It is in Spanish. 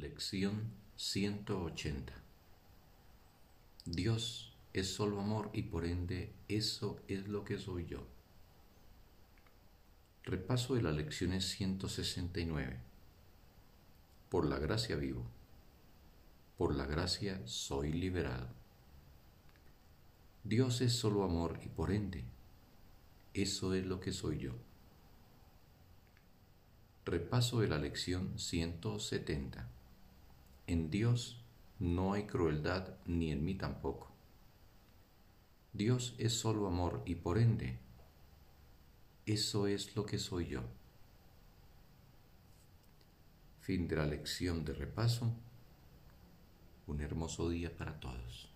Lección 180 Dios es solo amor y por ende eso es lo que soy yo. Repaso de las lecciones 169. Por la gracia vivo. Por la gracia soy liberado. Dios es solo amor y por ende eso es lo que soy yo. Repaso de la lección 170. En Dios no hay crueldad ni en mí tampoco. Dios es solo amor y por ende, eso es lo que soy yo. Fin de la lección de repaso. Un hermoso día para todos.